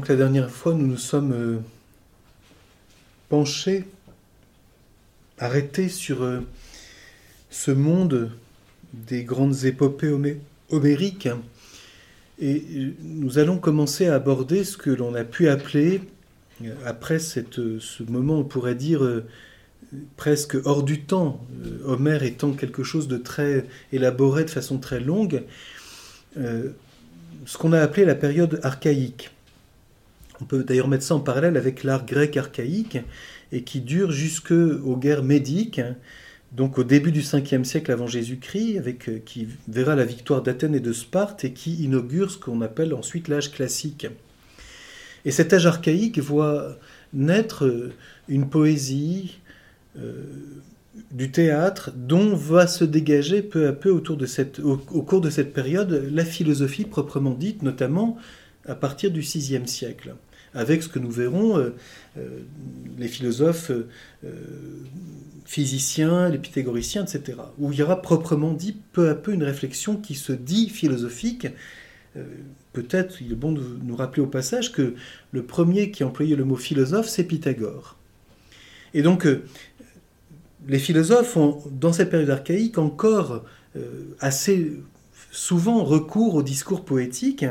Donc la dernière fois, nous nous sommes euh, penchés, arrêtés sur euh, ce monde des grandes épopées homériques. Et euh, nous allons commencer à aborder ce que l'on a pu appeler, après ce moment, on pourrait dire, presque hors du temps, Homère étant quelque chose de très élaboré de façon très longue, ce qu'on a appelé la période archaïque. On peut d'ailleurs mettre ça en parallèle avec l'art grec archaïque et qui dure jusqu'aux guerres médiques, donc au début du 5e siècle avant Jésus-Christ, euh, qui verra la victoire d'Athènes et de Sparte et qui inaugure ce qu'on appelle ensuite l'âge classique. Et cet âge archaïque voit naître euh, une poésie, euh, du théâtre dont va se dégager peu à peu cette, au, cours de cette période la philosophie proprement dite, notamment à partir du VIe siècle avec ce que nous verrons, euh, euh, les philosophes euh, physiciens, les pythagoriciens, etc., où il y aura proprement dit peu à peu une réflexion qui se dit philosophique. Peut-être, il est bon de nous rappeler au passage que le premier qui a employé le mot philosophe, c'est Pythagore. Et donc, les philosophes ont, dans cette période archaïque, encore assez souvent recours au discours poétique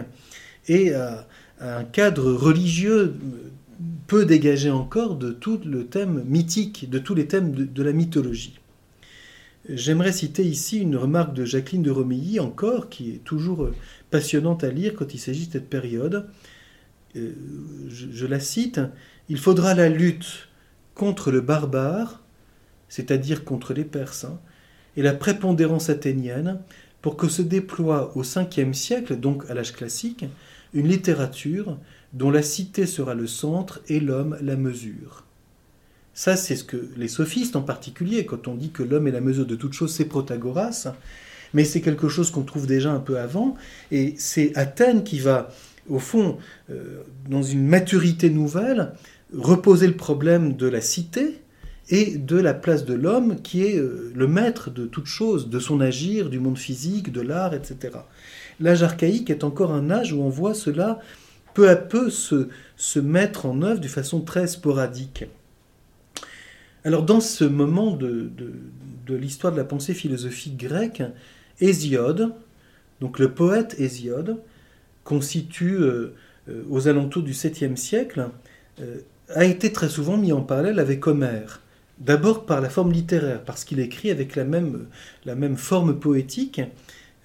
et à, un cadre religieux peu dégagé encore de tout le thème mythique, de tous les thèmes de, la mythologie. J'aimerais citer ici une remarque de Jacqueline de Romilly encore, qui est toujours passionnante à lire quand il s'agit de cette période. Euh, je, la cite, Il faudra la lutte contre le barbare, c'est-à-dire contre les Perses, hein, et la prépondérance athénienne, pour que se déploie au 5e siècle, donc à l'âge classique, une littérature dont la cité sera le centre et l'homme la mesure. Ça, c'est ce que les sophistes en particulier, quand on dit que l'homme est la mesure de toute chose, c'est Protagoras, mais c'est quelque chose qu'on trouve déjà un peu avant, et c'est Athènes qui va, au fond, euh, dans une maturité nouvelle, reposer le problème de la cité et de la place de l'homme qui est euh, le maître de toute chose, de son agir, du monde physique, de l'art, etc l'âge archaïque est encore un âge où on voit cela peu à peu se, mettre en œuvre de façon très sporadique. Alors dans ce moment de, l'histoire de la pensée philosophique grecque, Hésiode, donc le poète Hésiode, constitue euh, euh, aux alentours du 7e siècle, euh, a été très souvent mis en parallèle avec Homère. D'abord par la forme littéraire, parce qu'il écrit avec la même forme poétique,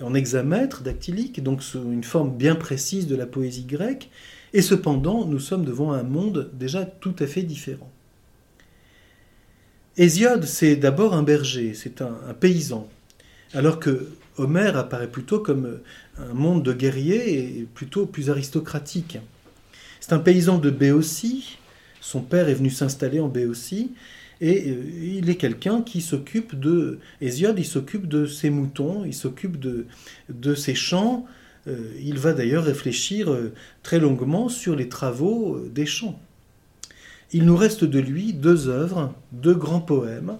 en hexamètre dactylique, donc une forme bien précise de la poésie grecque, et cependant nous sommes devant un monde déjà tout à fait différent. Hésiode, c'est d'abord un berger, c'est un, paysan, alors que Homère apparaît plutôt comme un monde de guerriers et plutôt plus aristocratique. C'est un paysan de Béotie, son père est venu s'installer en Béotie, et euh, il est quelqu'un qui s'occupe de... Hésiode, il s'occupe de ses moutons, il s'occupe de, de ses champs. Euh, il va d'ailleurs réfléchir euh, très longuement sur les travaux des champs. Il nous reste de lui deux œuvres, deux grands poèmes.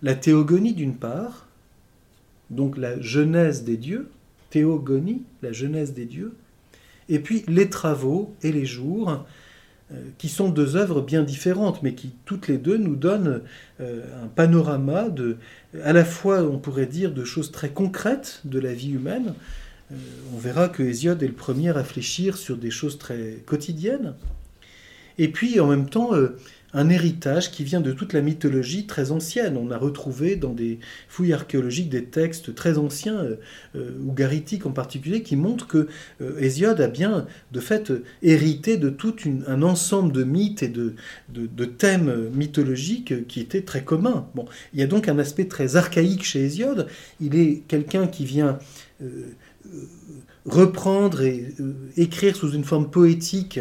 La Théogonie d'une part, donc la Genèse des dieux, Théogonie, la Genèse des dieux, et puis les travaux et les jours, qui sont deux œuvres bien différentes, mais qui toutes les deux nous donnent euh, un panorama de, à la fois, on pourrait dire, de choses très concrètes de la vie humaine. Euh, on verra que Hésiode est le premier à réfléchir sur des choses très quotidiennes. Et puis, en même temps, un héritage qui vient de toute la mythologie très ancienne. On a retrouvé dans des fouilles archéologiques des textes très anciens, euh, ougaritiques en particulier, qui montrent que euh, Hésiode a bien, de fait, hérité de tout un ensemble de mythes et de, thèmes mythologiques qui étaient très communs. Il y a donc un aspect très archaïque chez Hésiode. Il est quelqu'un qui vient euh, reprendre et écrire sous une forme poétique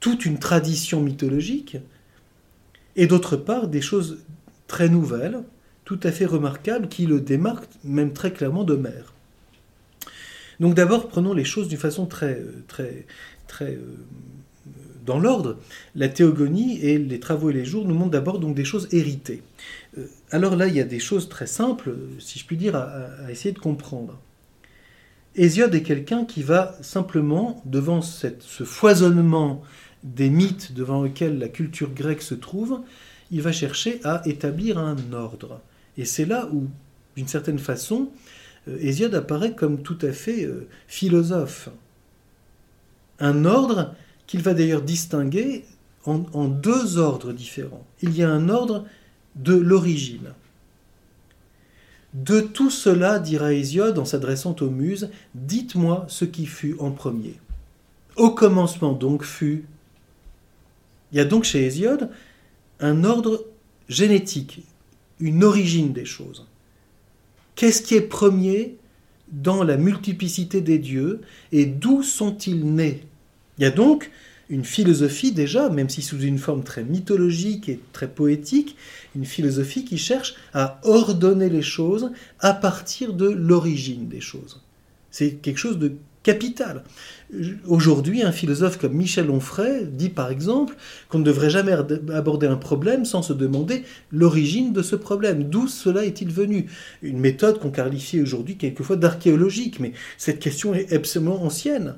toute une tradition mythologique et d'autre part des choses très nouvelles, tout à fait remarquables, qui le démarquent même très clairement d'Homère. Donc d'abord, prenons les choses d'une façon très, très, très euh, dans l'ordre. La théogonie et les travaux et les jours nous montrent d'abord donc des choses héritées. Euh, alors là, il y a des choses très simples, si je puis dire, à, essayer de comprendre. Hésiode est quelqu'un qui va simplement, devant ce foisonnement des mythes devant lesquels la culture grecque se trouve, il va chercher à établir un ordre. Et c'est là où, d'une certaine façon, euh, Hésiode apparaît comme tout à fait euh, philosophe. Un ordre qu'il va d'ailleurs distinguer en, en, deux ordres différents. Il y a un ordre de l'origine. De tout cela, dira Hésiode en s'adressant aux muses, dites-moi ce qui fut en premier. Au commencement donc fut il y a donc chez Hésiode un ordre génétique, une origine des choses. Qu'est-ce qui est premier dans la multiplicité des dieux et d'où sont-ils nés? Il y a donc une philosophie déjà, même si sous une forme très mythologique et très poétique, une philosophie qui cherche à ordonner les choses à partir de l'origine des choses. C'est quelque chose de Aujourd'hui, un philosophe comme Michel Onfray dit par exemple qu'on ne devrait jamais aborder un problème sans se demander l'origine de ce problème. D'où cela est-il venu? Une méthode qu'on qualifie aujourd'hui quelquefois d'archéologique, mais cette question est absolument ancienne.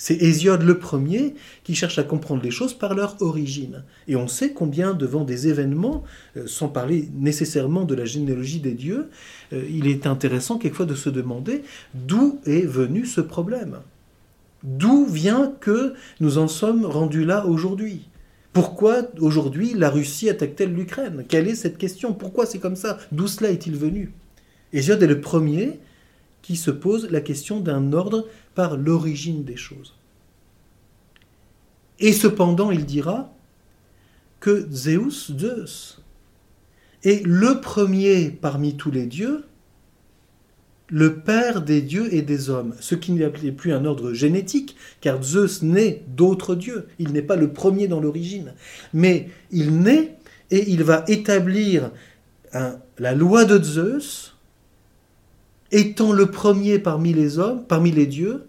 C'est Hésiode le premier qui cherche à comprendre les choses par leur origine. Et on sait combien devant des événements, euh, sans parler nécessairement de la généalogie des dieux, euh, il est intéressant quelquefois de se demander d'où est venu ce problème. D'où vient que nous en sommes rendus là aujourd'hui? Pourquoi aujourd'hui la Russie attaque-t-elle l'Ukraine? Quelle est cette question? Pourquoi c'est comme ça? D'où cela est-il venu? Hésiode est le premier qui se pose la question d'un ordre l'origine des choses. Et cependant, il dira que Zeus, Zeus, est le premier parmi tous les dieux, le père des dieux et des hommes, ce qui n'est plus un ordre génétique, car Zeus naît d'autres dieux, il n'est pas le premier dans l'origine, mais il naît et il va établir la loi de Zeus, étant le premier parmi les hommes, parmi les dieux,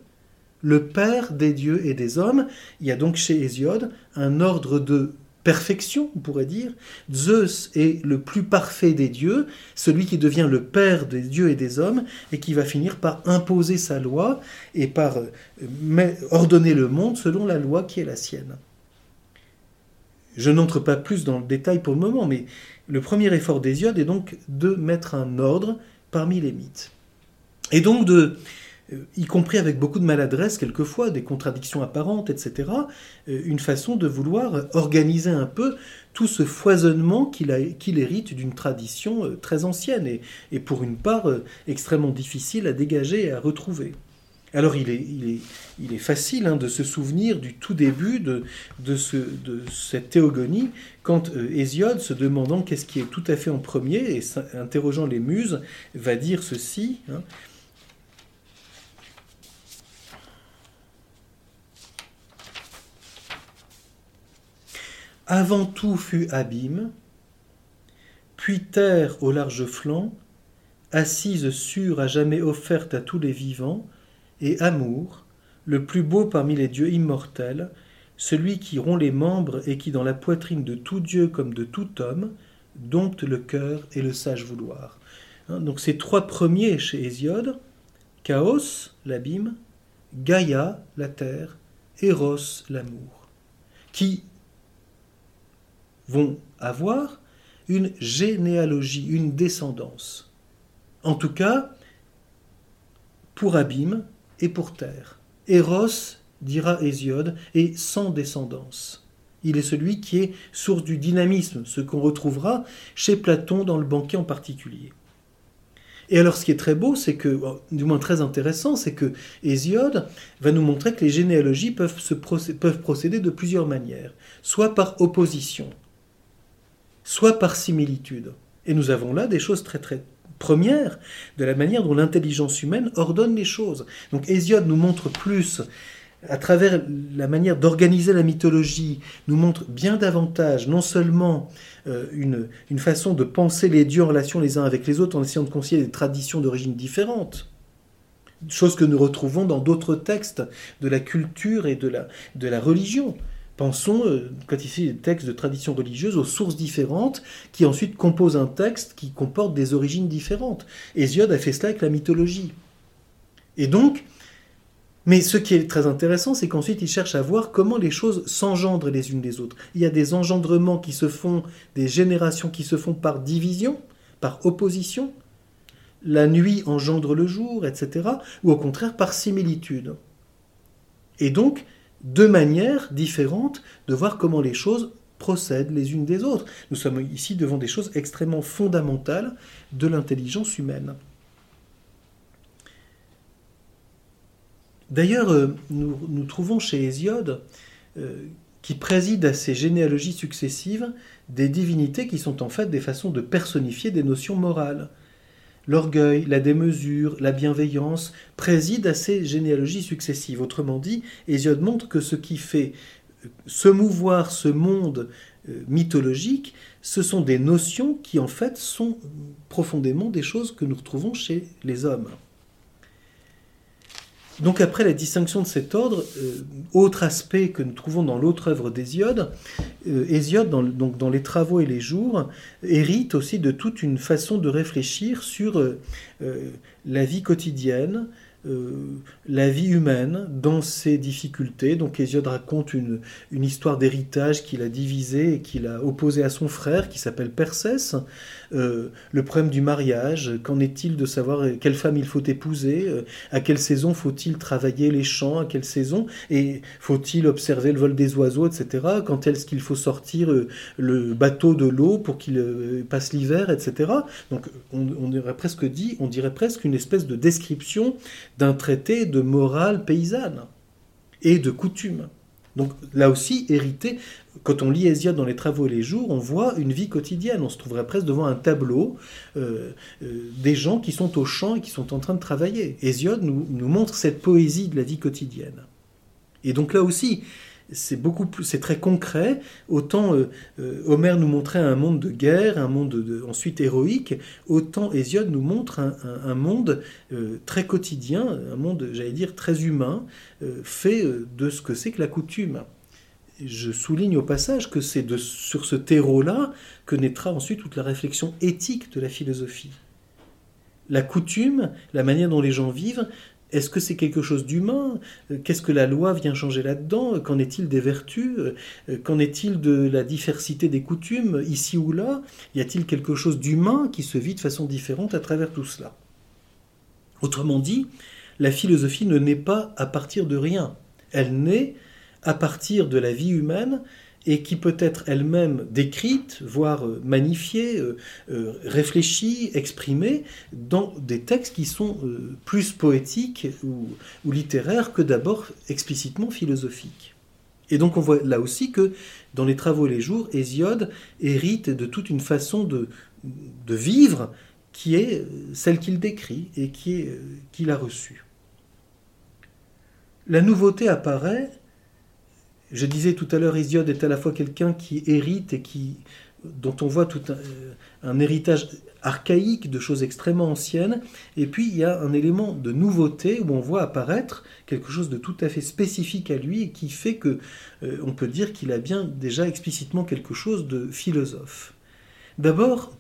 le Père des dieux et des hommes. Il y a donc chez Hésiode un ordre de perfection, on pourrait dire. Zeus est le plus parfait des dieux, celui qui devient le Père des dieux et des hommes, et qui va finir par imposer sa loi et par euh, ordonner le monde selon la loi qui est la sienne. Je n'entre pas plus dans le détail pour le moment, mais le premier effort d'Hésiode est donc de mettre un ordre parmi les mythes. Et donc de, euh, y compris avec beaucoup de maladresse quelquefois, des contradictions apparentes, etc., euh, une façon de vouloir organiser un peu tout ce foisonnement qu'il hérite d'une tradition euh, très ancienne et, pour une part extrêmement difficile à dégager et à retrouver. Alors il est, il est, facile hein, de se souvenir du tout début de, de, ce, de cette théogonie, quand Hésiode, se demandant qu'est-ce qui est tout à fait en premier, et interrogeant les muses, va dire ceci. Hein, Avant tout fut abîme, puis terre au large flanc, assise sûre à jamais offerte à tous les vivants, et amour, le plus beau parmi les dieux immortels, celui qui rompt les membres et qui dans la poitrine de tout Dieu comme de tout homme, dompte le cœur et le sage vouloir. Hein, donc ces trois premiers chez Hésiode, Chaos, l'abîme, Gaïa, la terre, Eros, l'amour, qui vont avoir une généalogie, une descendance. En tout cas, pour abîme et pour terre. Eros, dira Hésiode, est sans descendance. Il est celui qui est source du dynamisme, ce qu'on retrouvera chez Platon dans le banquet en particulier. Et alors, ce qui est très beau, c'est que, oh, du moins très intéressant, c'est que Hésiode va nous montrer que les généalogies peuvent, se peuvent procéder de plusieurs manières, soit par opposition, soit par similitude. Et nous avons là des choses très très premières de la manière dont l'intelligence humaine ordonne les choses. Donc Hésiode nous montre plus à travers la manière d'organiser la mythologie, nous montre bien davantage non seulement euh, une, une, façon de penser les dieux en relation les uns avec les autres en essayant de concilier des traditions d'origine différentes, chose que nous retrouvons dans d'autres textes de la culture et de la, de la religion. Pensons, euh, quand ici des textes de tradition religieuse, aux sources différentes qui ensuite composent un texte qui comporte des origines différentes. Hésiode a fait cela avec la mythologie. Et donc, mais ce qui est très intéressant, c'est qu'ensuite il cherche à voir comment les choses s'engendrent les unes des autres. Il y a des engendrements qui se font, des générations qui se font par division, par opposition. La nuit engendre le jour, etc. Ou au contraire par similitude. Et donc, deux manières différentes de voir comment les choses procèdent les unes des autres. Nous sommes ici devant des choses extrêmement fondamentales de l'intelligence humaine. D'ailleurs, euh, nous, trouvons chez Hésiode, euh, qui préside à ces généalogies successives, des divinités qui sont en fait des façons de personnifier des notions morales. L'orgueil, la démesure, la bienveillance président à ces généalogies successives. Autrement dit, Hésiode montre que ce qui fait euh, se mouvoir ce monde mythologique, ce sont des notions qui en fait sont profondément des choses que nous retrouvons chez les hommes. Donc après la distinction de cet ordre, euh, autre aspect que nous trouvons dans l'autre œuvre d'Hésiode, euh, Hésiode, dans, donc dans les travaux et les jours, hérite aussi de toute une façon de réfléchir sur euh, la vie quotidienne, euh, la vie humaine dans ses difficultés. Donc Hésiode raconte une, une histoire d'héritage qu'il a divisé et qu'il a opposé à son frère qui s'appelle Persès. Euh, le problème du mariage, qu'en est-il de savoir quelle femme il faut épouser, euh, à quelle saison faut-il travailler les champs, à quelle saison, et faut-il observer le vol des oiseaux, etc. Quand est-ce qu'il faut sortir le bateau de l'eau pour qu'il passe l'hiver, etc. Donc on, on presque dit, on dirait presque une espèce de description d'un traité de morale paysanne et de coutume. Donc là aussi, hérité, quand on lit Hésiode dans les travaux et les jours, on voit une vie quotidienne. On se trouverait presque devant un tableau euh, euh, des gens qui sont au champ et qui sont en train de travailler. Hésiode nous, nous montre cette poésie de la vie quotidienne. Et donc là aussi, c'est beaucoup plus, c'est très concret. Autant euh, euh, Homère nous montrait un monde de guerre, un monde ensuite héroïque, autant Hésiode nous montre un, monde euh, très quotidien, un monde, j'allais dire, très humain, fait de ce que c'est que la coutume. Je souligne au passage que c'est sur ce terreau-là que naîtra ensuite toute la réflexion éthique de la philosophie. La coutume, la manière dont les gens vivent, est-ce que c'est quelque chose d'humain? Qu'est-ce que la loi vient changer là-dedans? Qu'en est-il des vertus? Qu'en est-il de la diversité des coutumes, ici ou là Y a-t-il quelque chose d'humain qui se vit de façon différente à travers tout cela? Autrement dit, la philosophie ne naît pas à partir de rien. Elle naît à partir de la vie humaine et qui peut être elle-même décrite, voire euh, magnifiée, euh, euh, réfléchie, exprimée dans des textes qui sont plus poétiques ou, littéraires que d'abord explicitement philosophiques. Et donc on voit là aussi que dans les travaux et les jours, Hésiode hérite de toute une façon de, de vivre qui est celle qu'il décrit et qu'il a reçue. La nouveauté apparaît je disais tout à l'heure, Hésiode est à la fois quelqu'un qui hérite et qui, dont on voit tout un, héritage archaïque de choses extrêmement anciennes, et puis il y a un élément de nouveauté où on voit apparaître quelque chose de tout à fait spécifique à lui et qui fait que euh, on peut dire qu'il a bien déjà explicitement quelque chose de philosophe. D'abord,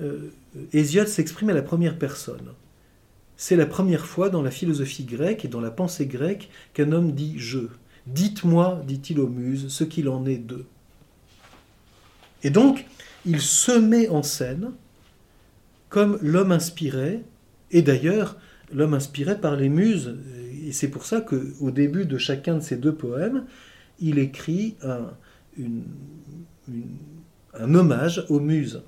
euh, Hésiode s'exprime à la première personne. C'est la première fois dans la philosophie grecque et dans la pensée grecque qu'un homme dit je. Dites-moi, dit-il aux muses, ce qu'il en est d'eux. Et donc, il se met en scène comme l'homme inspiré, et d'ailleurs, l'homme inspiré par les muses. Et c'est pour ça qu'au début de chacun de ces deux poèmes, il écrit un hommage aux muses.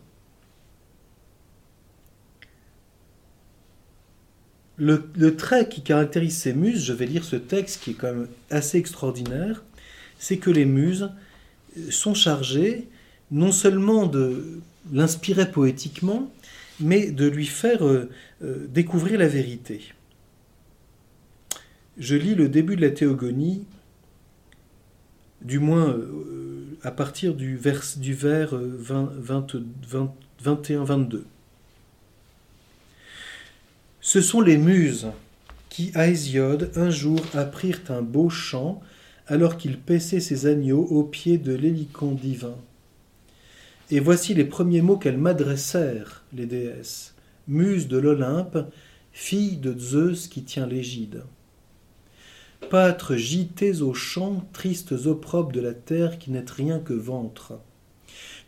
Le, trait qui caractérise ces muses, je vais lire ce texte qui est quand même assez extraordinaire, c'est que les muses sont chargées non seulement de l'inspirer poétiquement, mais de lui faire euh, euh, découvrir la vérité. Je lis le début de la théogonie, du moins euh, à partir du vers, du vers 21-22. Ce sont les muses qui, à Hésiode, un jour apprirent un beau chant alors qu'il paissait ses agneaux au pied de l'hélicon divin. Et voici les premiers mots qu'elles m'adressèrent, les déesses. Muses de l'Olympe, fille de Zeus qui tient l'égide. Pâtres gités aux champs, tristes opprobes de la terre qui n'êtes rien que ventre.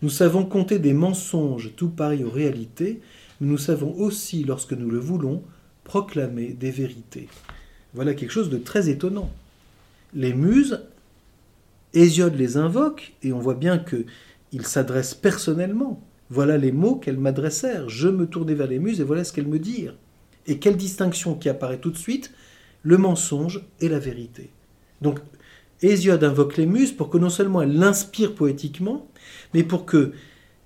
Nous savons compter des mensonges tout pareils aux réalités, nous savons aussi, lorsque nous le voulons, proclamer des vérités. Voilà quelque chose de très étonnant. Les muses, Hésiode les invoque, et on voit bien qu'il s'adresse personnellement. Voilà les mots qu'elles m'adressèrent. Je me tournai vers les muses et voilà ce qu'elles me dirent. Et quelle distinction qui apparaît tout de suite Le mensonge et la vérité. Donc, Hésiode invoque les muses pour que non seulement elles l'inspirent poétiquement, mais pour que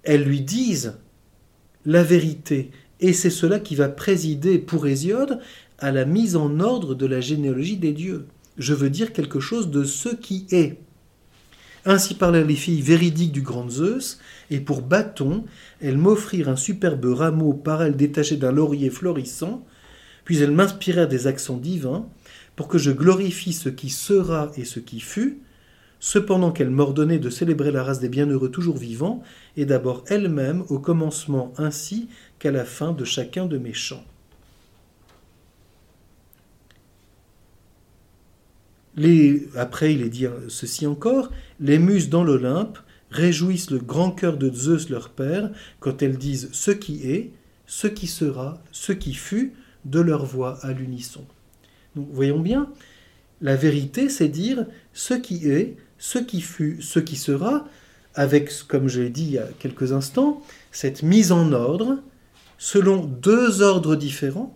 elles lui disent la vérité. Et c'est cela qui va présider pour Hésiode à la mise en ordre de la généalogie des dieux. Je veux dire quelque chose de ce qui est. Ainsi parlaient les filles véridiques du grand Zeus, et pour bâton, elles m'offrirent un superbe rameau par elles détaché d'un laurier florissant, puis elles m'inspirèrent des accents divins, pour que je glorifie ce qui sera et ce qui fut, cependant qu'elle m'ordonnait de célébrer la race des bienheureux toujours vivants, et d'abord elle-même au commencement ainsi qu'à la fin de chacun de mes chants. Après, il est dit ceci encore les muses dans l'Olympe réjouissent le grand cœur de Zeus leur père quand elles disent ce qui est, ce qui sera, ce qui fut, de leur voix à l'unisson. Voyons bien, la vérité, c'est dire ce qui est, ce qui fut, ce qui sera, avec, comme je l'ai dit il y a quelques instants, cette mise en ordre selon deux ordres différents,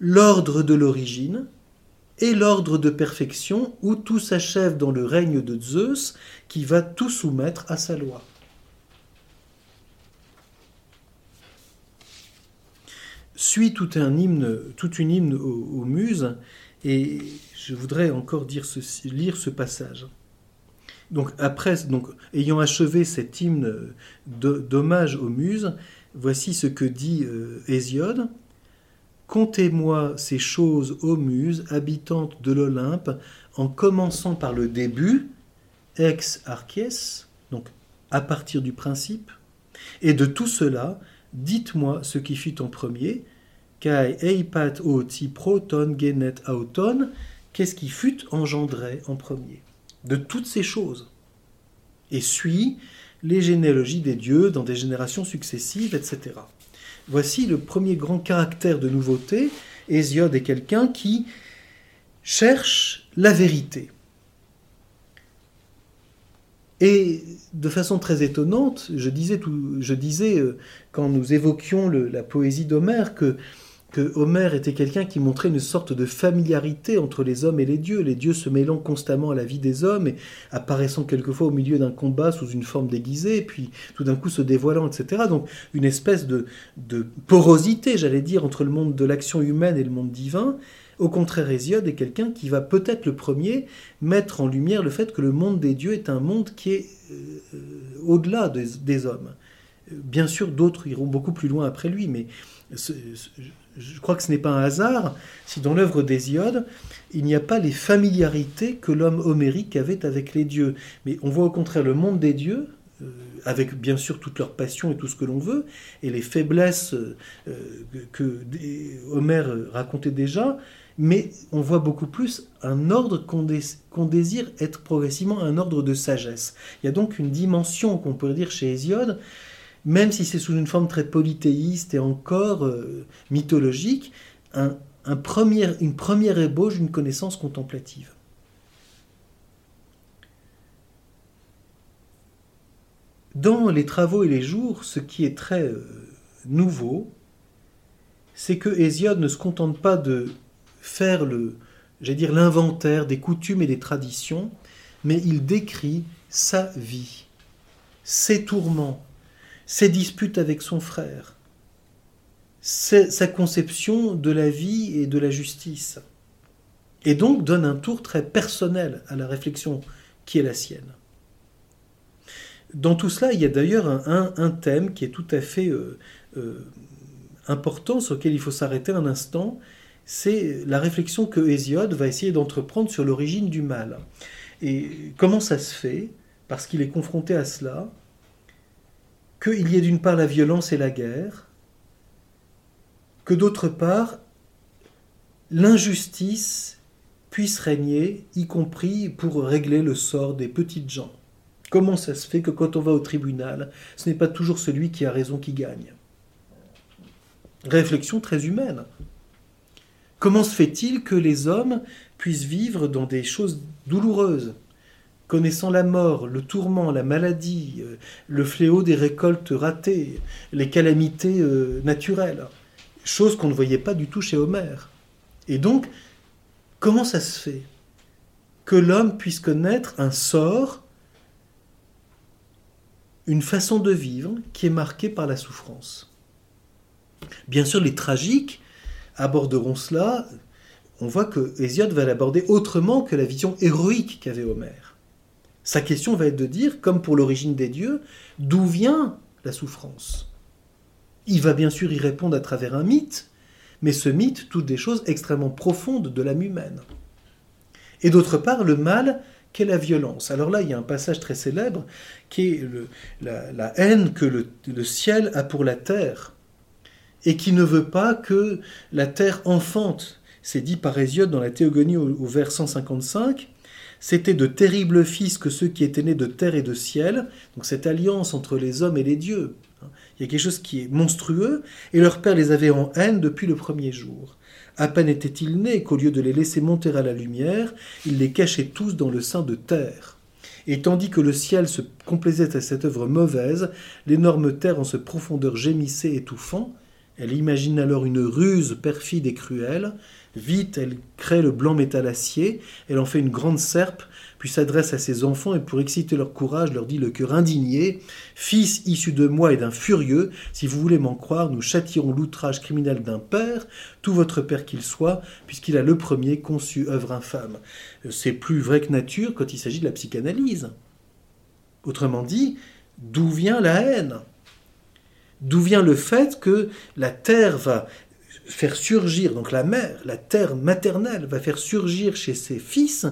l'ordre de l'origine et l'ordre de perfection où tout s'achève dans le règne de Zeus qui va tout soumettre à sa loi. Suit tout un hymne, toute une hymne aux, muses, et je voudrais encore lire ce passage. Donc après, ayant achevé cet hymne d'hommage aux muses, voici ce que dit euh, Hésiode. Contez-moi ces choses, ô muses, habitantes de l'Olympe, en commençant par le début, ex archies, donc à partir du principe, et de tout cela, dites-moi ce qui fut en premier, kai eipat oti proton genet auton, qu'est-ce qui fut engendré en premier? De toutes ces choses, et suit les généalogies des dieux dans des générations successives, etc. Voici le premier grand caractère de nouveauté. Hésiode est quelqu'un qui cherche la vérité. Et de façon très étonnante, je disais, je disais euh, quand nous évoquions la poésie d'Homère que que Homère était quelqu'un qui montrait une sorte de familiarité entre les hommes et les dieux, les dieux se mêlant constamment à la vie des hommes et apparaissant quelquefois au milieu d'un combat sous une forme déguisée, puis tout d'un coup se dévoilant, etc. Donc une espèce de, porosité, j'allais dire, entre le monde de l'action humaine et le monde divin. Au contraire, Hésiode est quelqu'un qui va peut-être le premier mettre en lumière le fait que le monde des dieux est un monde qui est euh, au-delà des, des hommes. Bien sûr, d'autres iront beaucoup plus loin après lui, mais je crois que ce n'est pas un hasard si dans l'œuvre d'Hésiode, il n'y a pas les familiarités que l'homme homérique avait avec les dieux. Mais on voit au contraire le monde des dieux, euh, avec bien sûr toute leur passion et tout ce que l'on veut, et les faiblesses euh, que Homère racontait déjà, mais on voit beaucoup plus un ordre qu'on désire être progressivement un ordre de sagesse. Il y a donc une dimension qu'on pourrait dire chez Hésiode même si c'est sous une forme très polythéiste et encore euh, mythologique, un, une première ébauche d'une connaissance contemplative. Dans les travaux et les jours, ce qui est très euh, nouveau, c'est que Hésiode ne se contente pas de faire le, dire l'inventaire des coutumes et des traditions, mais il décrit sa vie, ses tourments, ses disputes avec son frère, sa conception de la vie et de la justice, et donc donne un tour très personnel à la réflexion qui est la sienne. Dans tout cela, il y a d'ailleurs un, thème qui est tout à fait euh, euh, important, sur lequel il faut s'arrêter un instant, c'est la réflexion que Hésiode va essayer d'entreprendre sur l'origine du mal. Et comment ça se fait? Parce qu'il est confronté à cela, qu'il y ait d'une part la violence et la guerre, que d'autre part l'injustice puisse régner, y compris pour régler le sort des petites gens. Comment ça se fait que quand on va au tribunal, ce n'est pas toujours celui qui a raison qui gagne? Réflexion très humaine. Comment se fait-il que les hommes puissent vivre dans des choses douloureuses? Connaissant la mort, le tourment, la maladie, euh, le fléau des récoltes ratées, les calamités euh, naturelles, chose qu'on ne voyait pas du tout chez Homère. Et donc, comment ça se fait que l'homme puisse connaître un sort, une façon de vivre qui est marquée par la souffrance? Bien sûr, les tragiques aborderont cela. On voit que Hésiode va l'aborder autrement que la vision héroïque qu'avait Homère. Sa question va être de dire, comme pour l'origine des dieux, d'où vient la souffrance? Il va bien sûr y répondre à travers un mythe, mais ce mythe touche des choses extrêmement profondes de l'âme humaine. Et d'autre part, le mal qu'est la violence. Alors là, il y a un passage très célèbre qui est la, haine que le, ciel a pour la terre et qui ne veut pas que la terre enfante. C'est dit par Hésiode dans la Théogonie au, au vers 155. C'étaient de terribles fils que ceux qui étaient nés de terre et de ciel, donc cette alliance entre les hommes et les dieux. Il y a quelque chose qui est monstrueux, et leur père les avait en haine depuis le premier jour. À peine étaient-ils nés qu'au lieu de les laisser monter à la lumière, ils les cachaient tous dans le sein de terre. Et tandis que le ciel se complaisait à cette œuvre mauvaise, l'énorme terre en ce profondeur gémissait étouffant. Elle imagine alors une ruse perfide et cruelle, Vite, elle crée le blanc métal-acier, elle en fait une grande serpe, puis s'adresse à ses enfants et pour exciter leur courage leur dit le cœur indigné Fils issu de moi et d'un furieux, si vous voulez m'en croire, nous châtirons l'outrage criminel d'un père, tout votre père qu'il soit, puisqu'il a le premier conçu œuvre infâme. C'est plus vrai que nature quand il s'agit de la psychanalyse. Autrement dit, d'où vient la haine? D'où vient le fait que la terre va faire surgir, donc la mère, la terre maternelle, va faire surgir chez ses fils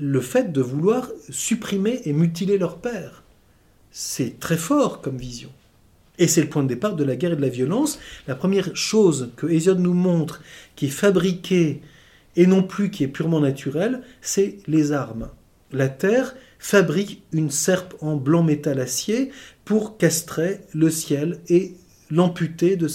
le fait de vouloir supprimer et mutiler leur père. C'est très fort comme vision. Et c'est le point de départ de la guerre et de la violence. La première chose que Hésiode nous montre, qui est fabriquée et non plus qui est purement naturelle, c'est les armes. La terre fabrique une serpe en blanc métal acier pour castrer le ciel et l'amputer de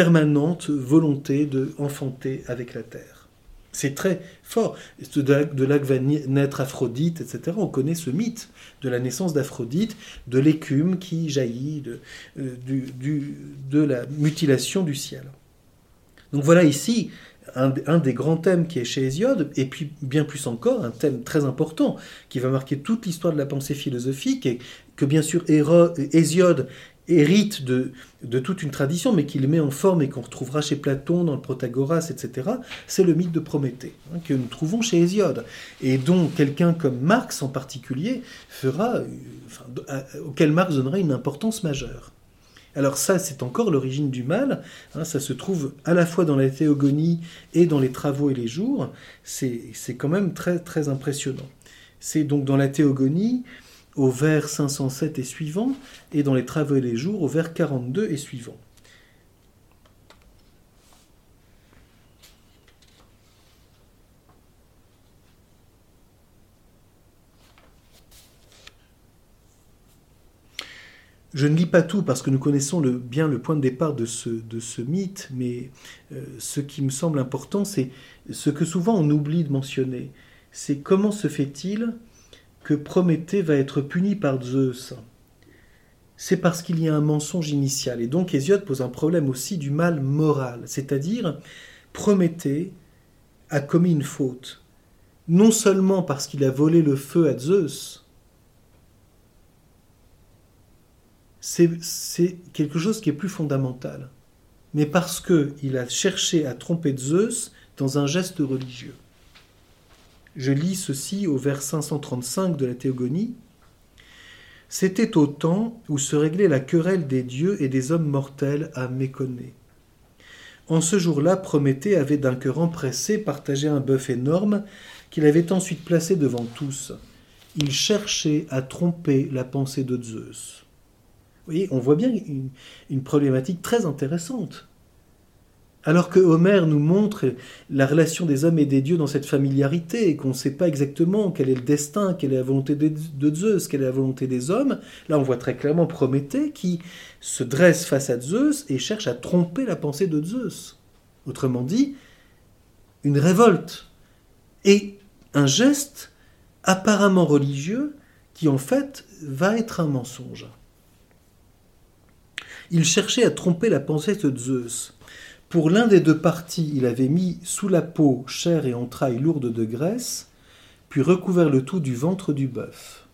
permanente volonté de enfanter avec la terre. C'est très fort. De là, que va naître Aphrodite, etc. On connaît ce mythe de la naissance d'Aphrodite, de l'écume qui jaillit de, euh, de la mutilation du ciel. Donc voilà ici un, un, des grands thèmes qui est chez Hésiode, et puis bien plus encore, un thème très important qui va marquer toute l'histoire de la pensée philosophique, et que bien sûr Hésiode hérite de, toute une tradition, mais qu'il met en forme et qu'on retrouvera chez Platon, dans le Protagoras, etc., c'est le mythe de Prométhée, hein, que nous trouvons chez Hésiode, et dont quelqu'un comme Marx en particulier fera, euh, enfin, auquel Marx donnera une importance majeure. Alors ça, c'est encore l'origine du mal, hein, ça se trouve à la fois dans la théogonie et dans les travaux et les jours, c'est quand même très, très impressionnant. C'est donc dans la théogonie, au vers 507 et suivant, et dans les Travaux et les Jours au vers 42 et suivant. Je ne lis pas tout parce que nous connaissons bien le point de départ de ce, de ce mythe, mais euh, ce qui me semble important, c'est ce que souvent on oublie de mentionner. C'est comment se fait-il que Prométhée va être puni par Zeus c'est parce qu'il y a un mensonge initial. Et donc Hésiode pose un problème aussi du mal moral, c'est-à-dire Prométhée a commis une faute, non seulement parce qu'il a volé le feu à Zeus, c'est quelque chose qui est plus fondamental, mais parce qu'il a cherché à tromper Zeus dans un geste religieux. Je lis ceci au vers 535 de la Théogonie. C'était au temps où se réglait la querelle des dieux et des hommes mortels à méconner. En ce jour-là, Prométhée avait d'un cœur empressé partagé un bœuf énorme qu'il avait ensuite placé devant tous. Il cherchait à tromper la pensée de Zeus. Vous voyez, on voit bien une problématique très intéressante. Alors que Homère nous montre la relation des hommes et des dieux dans cette familiarité et qu'on ne sait pas exactement quel est le destin, quelle est la volonté de Zeus, quelle est la volonté des hommes, là on voit très clairement Prométhée qui se dresse face à Zeus et cherche à tromper la pensée de Zeus. Autrement dit, une révolte et un geste apparemment religieux qui en fait va être un mensonge. Il cherchait à tromper la pensée de Zeus. Pour l'un des deux parties, il avait mis sous la peau chair et entrailles lourdes de graisse, puis recouvert le tout du ventre du bœuf.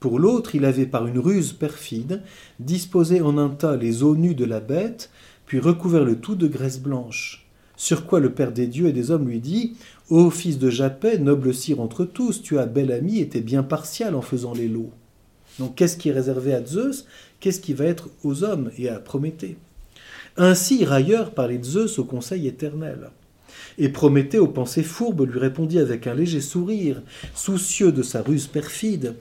Pour l'autre, il avait par une ruse perfide disposé en un tas les os nus de la bête, puis recouvert le tout de graisse blanche. Sur quoi le Père des dieux et des hommes lui dit Ô fils de Japet, noble sire entre tous, tu as bel ami et t'es bien partial en faisant les lots. Donc qu'est-ce qui est réservé à Zeus? Qu'est-ce qui va être aux hommes et à Prométhée? Ainsi railleur parlait Zeus au conseil éternel. Et Prométhée, aux pensées fourbes, lui répondit avec un léger sourire, soucieux de sa ruse perfide.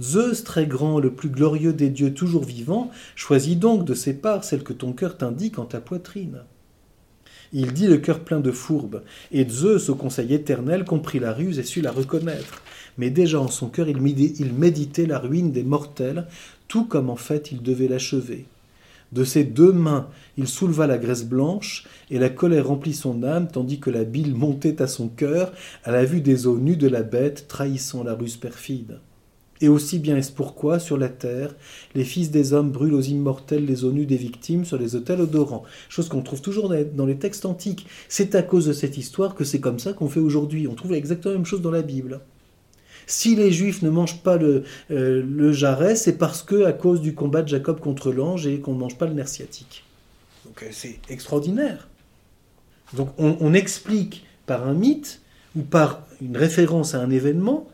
Zeus, très grand, le plus glorieux des dieux toujours vivants, choisis donc de ses parts celle que ton cœur t'indique en ta poitrine. Il dit le cœur plein de fourbes, et Zeus, au conseil éternel, comprit la ruse et sut la reconnaître. Mais déjà en son cœur, il méditait la ruine des mortels, tout comme en fait il devait l'achever. De ses deux mains, il souleva la graisse blanche, et la colère remplit son âme, tandis que la bile montait à son cœur à la vue des os nus de la bête trahissant la ruse perfide. Et aussi bien est-ce pourquoi, sur la terre, les fils des hommes brûlent aux immortels les os nus des victimes sur les autels odorants. Chose qu'on trouve toujours dans les textes antiques. C'est à cause de cette histoire que c'est comme ça qu'on fait aujourd'hui. On trouve exactement la même chose dans la Bible. Si les Juifs ne mangent pas le, euh, le jarret, c'est parce que à cause du combat de Jacob contre l'ange et qu'on ne mange pas le nerf sciatique. Donc euh, c'est extraordinaire. Donc on, explique par un mythe ou par une référence à un événement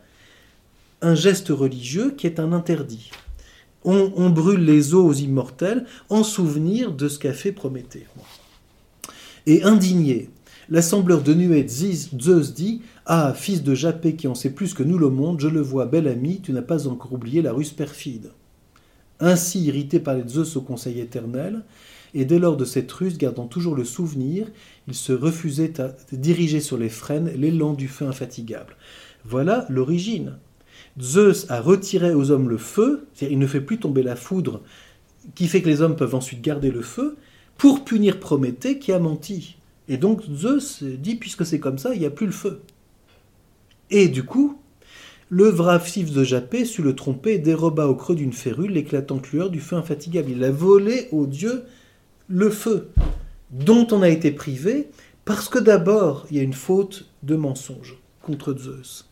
un geste religieux qui est un interdit. On, brûle les os aux immortels en souvenir de ce qu'a fait Prométhée. Et indigné, l'assembleur de nuées Zeus dit ah, fils de Japet qui en sait plus que nous le monde, je le vois, bel ami, tu n'as pas encore oublié la ruse perfide. Ainsi, irrité par les Zeus au conseil éternel, et dès lors de cette ruse, gardant toujours le souvenir, il se refusait à diriger sur les frênes l'élan du feu infatigable. Voilà l'origine. Zeus a retiré aux hommes le feu, c'est-à-dire il ne fait plus tomber la foudre qui fait que les hommes peuvent ensuite garder le feu, pour punir Prométhée qui a menti. Et donc Zeus dit, puisque c'est comme ça, il n'y a plus le feu. Et du coup, le fils de Japet sut le tromper et déroba au creux d'une férule l'éclatante lueur du feu infatigable. Il a volé au dieu le feu, dont on a été privé, parce que d'abord, il y a une faute de mensonge contre Zeus.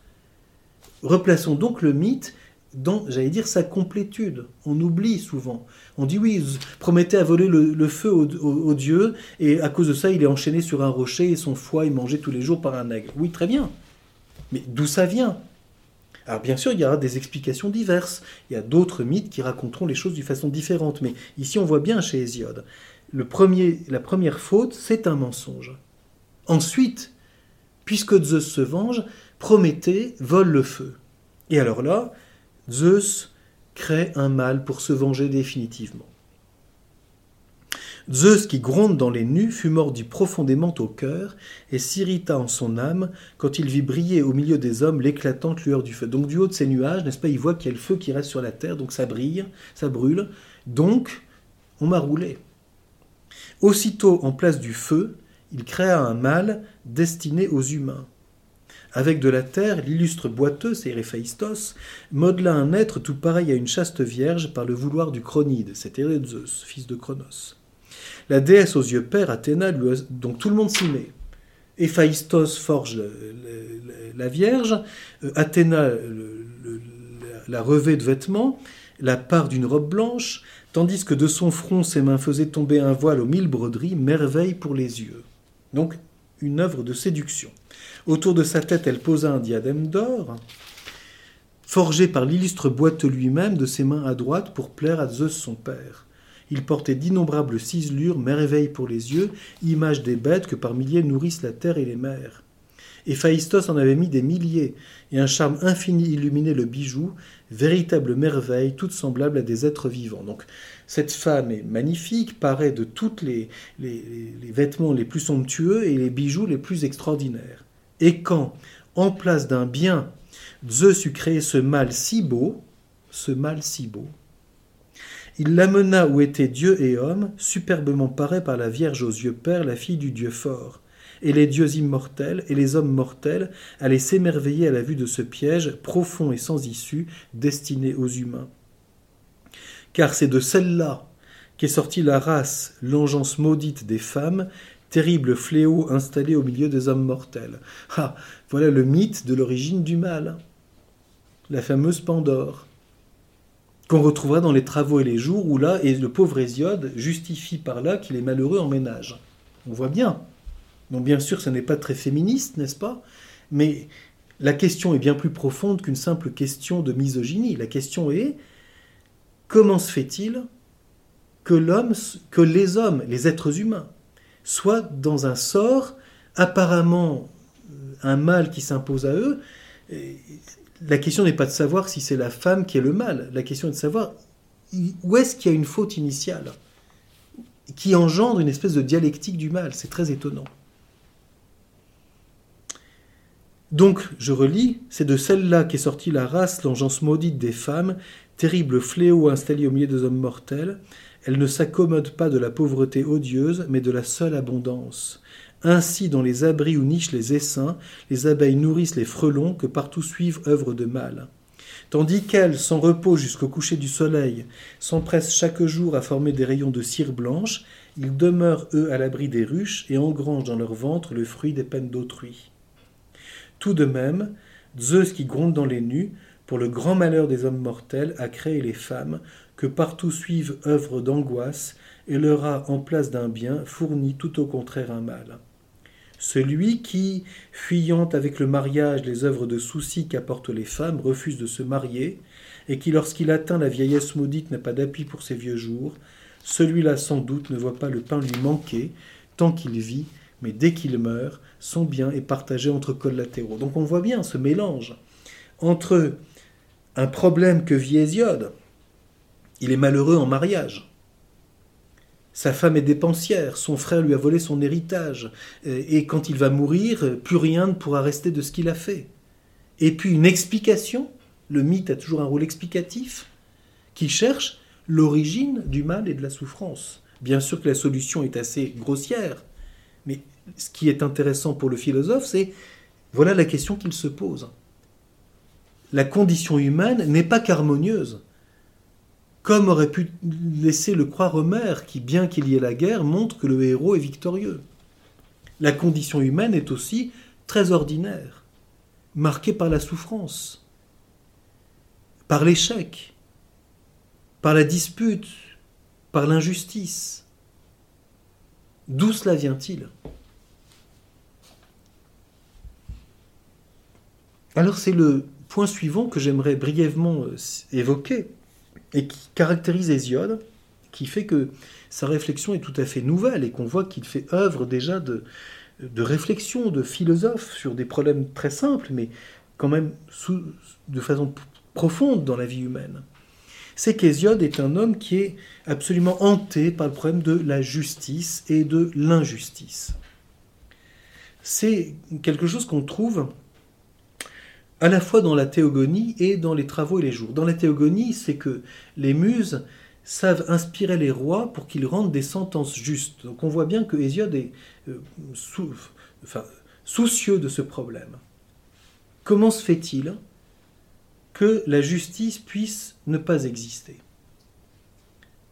Replaçons donc le mythe dans, j'allais dire, sa complétude. On oublie souvent. On dit oui, Prométhée a volé le, feu au, au, dieu, et à cause de ça, il est enchaîné sur un rocher, et son foie est mangé tous les jours par un aigle. Oui, très bien. Mais d'où ça vient? Alors bien sûr, il y aura des explications diverses. Il y a d'autres mythes qui raconteront les choses d'une façon différente. Mais ici, on voit bien chez Hésiode. La première faute, c'est un mensonge. Ensuite, puisque Zeus se venge, Prométhée vole le feu. Et alors là, Zeus crée un mal pour se venger définitivement. Zeus, qui gronde dans les nues, fut mordu profondément au cœur et s'irrita en son âme quand il vit briller au milieu des hommes l'éclatante lueur du feu. Donc du haut de ces nuages, n'est-ce pas, il voit qu'il y a le feu qui reste sur la terre, donc ça brille, ça brûle. Donc, on m'a roulé. Aussitôt, en place du feu, il créa un mal destiné aux humains. Avec de la terre, l'illustre boiteux, c'est Héphaïstos, modela un être tout pareil à une chaste vierge par le vouloir du Chronide, c'était Zeus, fils de Cronos. La déesse aux yeux pères, Athéna, lui donc tout le monde s'y met. Héphaïstos forge la Vierge, euh, Athéna la revêt de vêtements, la part d'une robe blanche, tandis que de son front ses mains faisaient tomber un voile aux mille broderies, merveille pour les yeux. Donc une œuvre de séduction. Autour de sa tête, elle posa un diadème d'or, forgé par l'illustre boiteux lui-même de ses mains à droite pour plaire à Zeus son père. Il portait d'innombrables ciselures, merveilles pour les yeux, images des bêtes que par milliers nourrissent la terre et les mers. Et Phaïstos en avait mis des milliers, et un charme infini illuminait le bijou, véritable merveille, toute semblable à des êtres vivants. Donc, cette femme est magnifique, paraît de tous les, les, vêtements les plus somptueux et les bijoux les plus extraordinaires. Et quand, en place d'un bien, Zeus eut créé ce mal si beau, ce mal si beau, il l'amena où étaient Dieu et homme, superbement paré par la Vierge aux yeux pères, la fille du Dieu fort. Et les dieux immortels et les hommes mortels allaient s'émerveiller à la vue de ce piège profond et sans issue destiné aux humains. Car c'est de celle-là qu'est sortie la race, l'engeance maudite des femmes, terrible fléau installé au milieu des hommes mortels. Ah, voilà le mythe de l'origine du mal. La fameuse Pandore qu'on retrouvera dans les travaux et les jours où là, et le pauvre Hésiode justifie par là qu'il est malheureux en ménage. On voit bien. Donc bien sûr, ce n'est pas très féministe, n'est-ce pas? Mais la question est bien plus profonde qu'une simple question de misogynie. La question est comment se fait-il que l'homme, que les hommes, les êtres humains, soient dans un sort apparemment euh, un mal qui s'impose à eux la question n'est pas de savoir si c'est la femme qui est le mal, la question est de savoir où est-ce qu'il y a une faute initiale qui engendre une espèce de dialectique du mal. C'est très étonnant. Donc, je relis, c'est de celle-là qu'est sortie la race, l'engeance maudite des femmes, terrible fléau installé au milieu des hommes mortels. Elle ne s'accommode pas de la pauvreté odieuse, mais de la seule abondance. Ainsi, dans les abris où nichent les essaims, les abeilles nourrissent les frelons que partout suivent œuvres de mal. Tandis qu'elles, sans repos jusqu'au coucher du soleil, s'empressent chaque jour à former des rayons de cire blanche, ils demeurent, eux, à l'abri des ruches et engrangent dans leur ventre le fruit des peines d'autrui. Tout de même, Zeus qui gronde dans les nues, pour le grand malheur des hommes mortels, a créé les femmes, que partout suivent œuvres d'angoisse, et leur a, en place d'un bien, fourni tout au contraire un mal. Celui qui, fuyant avec le mariage les œuvres de soucis qu'apportent les femmes, refuse de se marier, et qui, lorsqu'il atteint la vieillesse maudite, n'a pas d'appui pour ses vieux jours, celui-là sans doute ne voit pas le pain lui manquer tant qu'il vit, mais dès qu'il meurt, son bien est partagé entre collatéraux. Donc on voit bien ce mélange entre un problème que vit Hésiode, il est malheureux en mariage, sa femme est dépensière, son frère lui a volé son héritage, euh, et quand il va mourir, plus rien ne pourra rester de ce qu'il a fait. Et puis une explication, le mythe a toujours un rôle explicatif, qui cherche l'origine du mal et de la souffrance. Bien sûr que la solution est assez grossière, mais ce qui est intéressant pour le philosophe, c'est voilà la question qu'il se pose. La condition humaine n'est pas qu'harmonieuse comme aurait pu laisser le croire Homère, qui, bien qu'il y ait la guerre, montre que le héros est victorieux. La condition humaine est aussi très ordinaire, marquée par la souffrance, par l'échec, par la dispute, par l'injustice. D'où cela vient-il? Alors c'est le point suivant que j'aimerais brièvement euh, évoquer et qui caractérise Hésiode, qui fait que sa réflexion est tout à fait nouvelle et qu'on voit qu'il fait œuvre déjà de, réflexion, de philosophe sur des problèmes très simples, mais quand même de façon profonde dans la vie humaine. C'est qu'Hésiode est un homme qui est absolument hanté par le problème de la justice et de l'injustice. C'est quelque chose qu'on trouve à la fois dans la théogonie et dans les travaux et les jours. Dans la théogonie, c'est que les muses savent inspirer les rois pour qu'ils rendent des sentences justes. Donc on voit bien que Hésiode est euh, soucieux de ce problème. comment se fait-il que la justice puisse ne pas exister?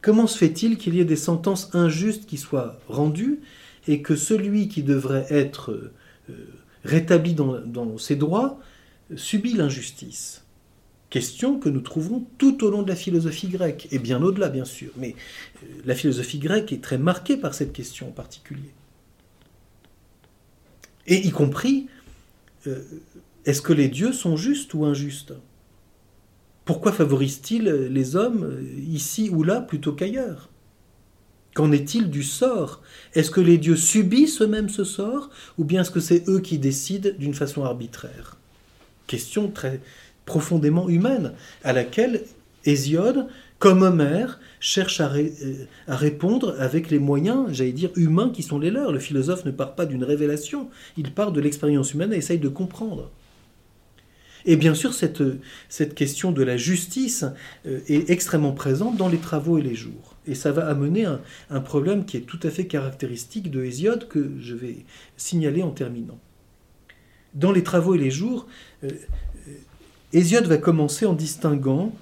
Comment se fait-il qu'il y ait des sentences injustes qui soient rendues et que celui qui devrait être euh, rétabli dans, ses droits subit l'injustice. Question que nous trouverons tout au long de la philosophie grecque, et bien au-delà bien sûr, mais euh, la philosophie grecque est très marquée par cette question en particulier. Et y compris, euh, est-ce que les dieux sont justes ou injustes? Pourquoi favorisent-ils les hommes ici ou là plutôt qu'ailleurs? Qu'en est-il du sort? Est-ce que les dieux subissent eux-mêmes ce sort ou bien est-ce que c'est eux qui décident d'une façon arbitraire? Question très profondément humaine à laquelle Hésiode, comme Homère, cherche à, euh, à répondre avec les moyens, j'allais dire, humains qui sont les leurs. Le philosophe ne part pas d'une révélation, il part de l'expérience humaine et essaye de comprendre. Et bien sûr, cette, question de la justice euh, est extrêmement présente dans les travaux et les jours. Et ça va amener un problème qui est tout à fait caractéristique de Hésiode que je vais signaler en terminant. Dans les travaux et les jours, euh, Hésiode va commencer en distinguant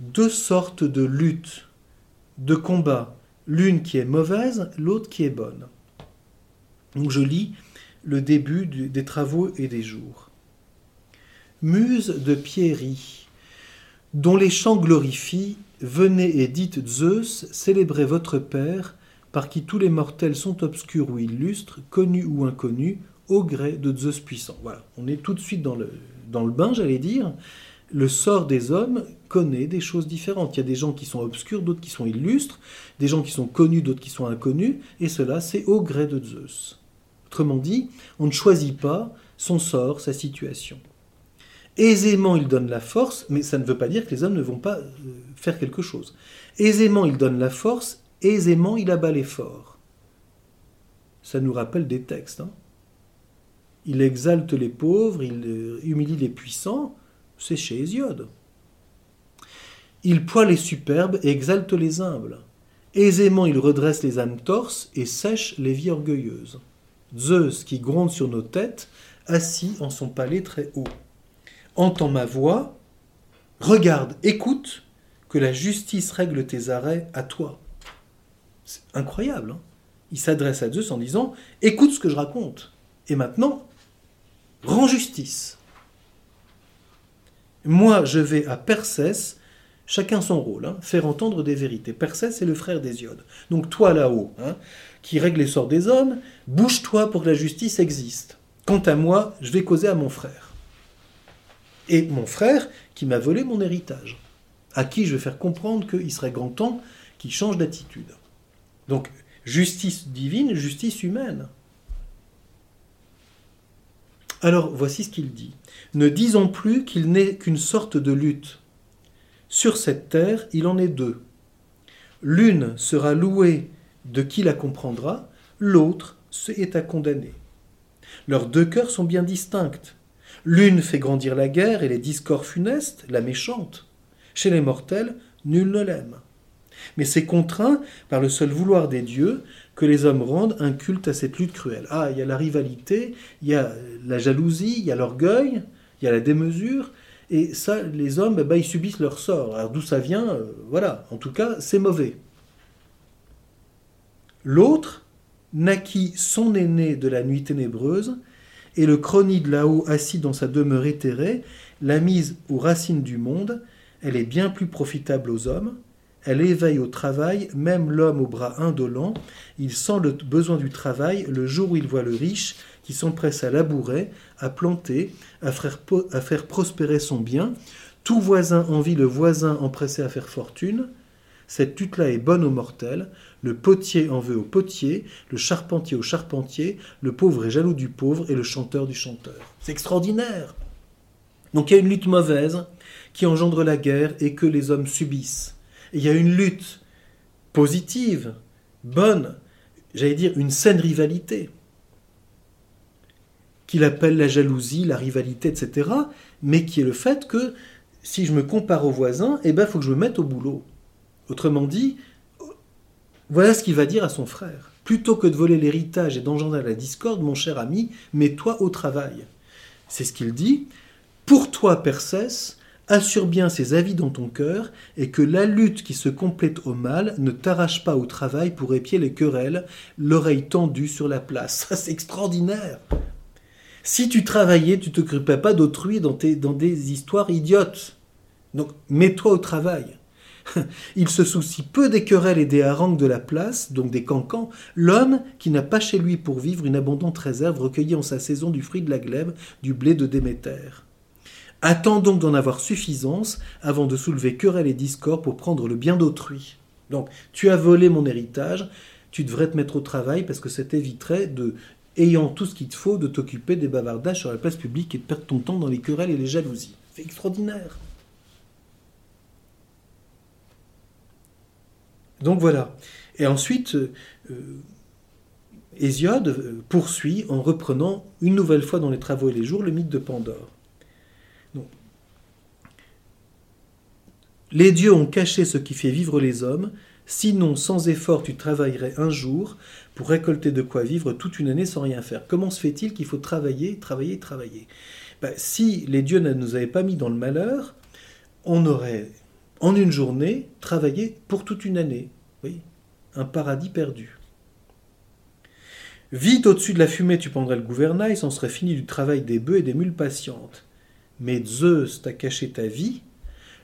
deux sortes de luttes, de combats, l'une qui est mauvaise, l'autre qui est bonne. Donc je lis le début des travaux et des jours. Muse de Pierrie, dont les chants glorifient, venez et dites Zeus, célébrez votre Père, par qui tous les mortels sont obscurs ou illustres, connus ou inconnus, au gré de Zeus puissant. Voilà, on est tout de suite dans le, bain, j'allais dire. Le sort des hommes connaît des choses différentes. Il y a des gens qui sont obscurs, d'autres qui sont illustres, des gens qui sont connus, d'autres qui sont inconnus, et cela, c'est au gré de Zeus. Autrement dit, on ne choisit pas son sort, sa situation. Aisément, il donne la force, mais ça ne veut pas dire que les hommes ne vont pas euh, faire quelque chose. Aisément, il donne la force, aisément, il abat les forts. Ça nous rappelle des textes. Hein. Il exalte les pauvres, il euh, humilie les puissants, c'est chez Hésiode. Il poile les superbes et exalte les humbles. Aisément, il redresse les âmes torses et sèche les vies orgueilleuses. Zeus, qui gronde sur nos têtes, assis en son palais très haut entends ma voix, regarde, écoute, que la justice règle tes arrêts à toi. C'est incroyable. Hein. il s'adresse à Zeus en disant Écoute ce que je raconte. Et maintenant, rends justice. Moi, je vais à Persès, chacun son rôle, hein, faire entendre des vérités. Persès, c'est le frère d'Hésiode. Donc toi là-haut, hein, qui règle les sorts des hommes, bouge-toi pour que la justice existe. Quant à moi, je vais causer à mon frère et mon frère qui m'a volé mon héritage, à qui je vais faire comprendre qu'il serait grand temps qu'il change d'attitude. Donc, justice divine, justice humaine. Alors, voici ce qu'il dit. Ne disons plus qu'il n'est qu'une sorte de lutte. Sur cette terre, il en est deux. L'une sera louée de qui la comprendra, l'autre est à condamner. Leurs deux cœurs sont bien distincts. L'une fait grandir la guerre et les discords funestes, la méchante. Chez les mortels, nul ne l'aime. Mais c'est contraint par le seul vouloir des dieux que les hommes rendent un culte à cette lutte cruelle. Ah, il y a la rivalité, il y a la jalousie, il y a l'orgueil, il y a la démesure, et ça, les hommes, bah, ils subissent leur sort. Alors d'où ça vient, euh, voilà, en tout cas, c'est mauvais. L'autre naquit son aîné de la nuit ténébreuse, et le chrony là-haut assis dans sa demeure éthérée l'a mise aux racines du monde, elle est bien plus profitable aux hommes, elle éveille au travail même l'homme au bras indolent, il sent le besoin du travail le jour où il voit le riche qui s'empresse à labourer, à planter, à faire, prospérer son bien, tout voisin envie le voisin empressé à faire fortune, cette lutte-là est bonne aux mortels, le potier en veut au potier, le charpentier au charpentier, le pauvre est jaloux du pauvre et le chanteur du chanteur. C'est extraordinaire. Donc il y a une lutte mauvaise qui engendre la guerre et que les hommes subissent. Il y a une lutte positive, bonne, j'allais dire une saine rivalité, qu'il appelle la jalousie, la rivalité, etc., mais qui est le fait que si je me compare aux voisins, eh ben, faut que je me mette au boulot. Autrement dit, voilà ce qu'il va dire à son frère. Plutôt que de voler l'héritage et d'engendrer la discorde, mon cher ami, mets-toi au travail. C'est ce qu'il dit. Pour toi, Persès, assure bien ces avis dans ton cœur, et que la lutte qui se complète au mal ne t'arrache pas au travail pour épier les querelles, l'oreille tendue sur la place. Ça, c'est extraordinaire. Si tu travaillais, tu t'occupais pas d'autrui dans, dans des histoires idiotes. Donc, mets-toi au travail. Il se soucie peu des querelles et des harangues de la place, donc des cancans, l'homme qui n'a pas chez lui pour vivre une abondante réserve recueillie en sa saison du fruit de la glèbe, du blé de Déméter. Attends donc d'en avoir suffisance avant de soulever querelle et discorde pour prendre le bien d'autrui. Donc, tu as volé mon héritage, tu devrais te mettre au travail parce que ça t'éviterait de, ayant tout ce qu'il te faut, de t'occuper des bavardages sur la place publique et de perdre ton temps dans les querelles et les jalousies. C'est extraordinaire. Donc voilà. Et ensuite, euh, Hésiode euh, poursuit en reprenant une nouvelle fois dans les travaux et les jours le mythe de Pandore. Les dieux ont caché ce qui fait vivre les hommes, sinon sans effort tu travaillerais un jour pour récolter de quoi vivre toute une année sans rien faire. Comment se fait-il qu'il faut travailler, travailler, travailler? Ben, Si les dieux ne nous avaient pas mis dans le malheur, on aurait en une journée travaillé pour toute une année. Oui, un paradis perdu. Vite au-dessus de la fumée, tu prendrais le gouvernail, c'en serait fini du travail des bœufs et des mules patientes. Mais Zeus t'a caché ta vie,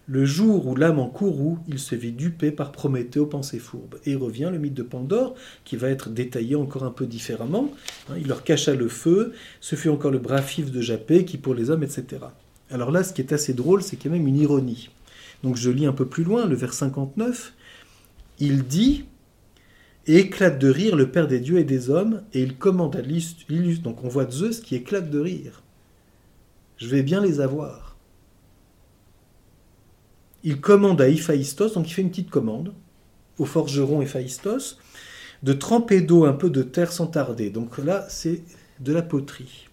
le jour où l'âme en courroux, il se vit dupé par Prométhée aux pensées fourbes. Et revient le mythe de Pandore, qui va être détaillé encore un peu différemment. Hein, il leur cacha le feu, ce fut encore le bras fif de Japet, qui pour les hommes, etc. Alors là, ce qui est assez drôle, c'est qu'il y a même une ironie. Donc je lis un peu plus loin, le vers 59. Il dit et éclate de rire le Père des dieux et des hommes, et il commande à l'illustre. Donc on voit Zeus qui éclate de rire. Je vais bien les avoir. Il commande à Héphaïstos, donc il fait une petite commande au forgeron Héphaïstos, de tremper d'eau un peu de terre sans tarder. Donc là, c'est de la poterie.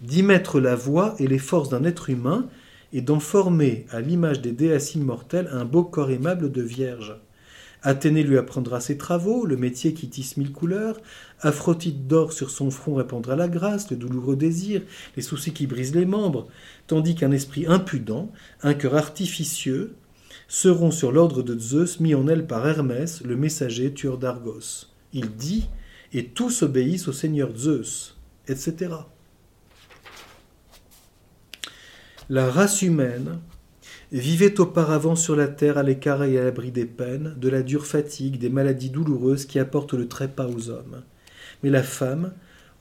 D'y mettre la voix et les forces d'un être humain, et d'en former, à l'image des déesses immortelles, un beau corps aimable de vierge. Athénée lui apprendra ses travaux, le métier qui tisse mille couleurs, Aphrodite d'or sur son front répandra la grâce, le douloureux désir, les soucis qui brisent les membres, tandis qu'un esprit impudent, un cœur artificieux, seront sur l'ordre de Zeus mis en elle par Hermès, le messager tueur d'Argos. Il dit, et tous obéissent au Seigneur Zeus, etc. La race humaine vivait auparavant sur la terre à l'écart et à l'abri des peines, de la dure fatigue, des maladies douloureuses qui apportent le trépas aux hommes. Mais la femme,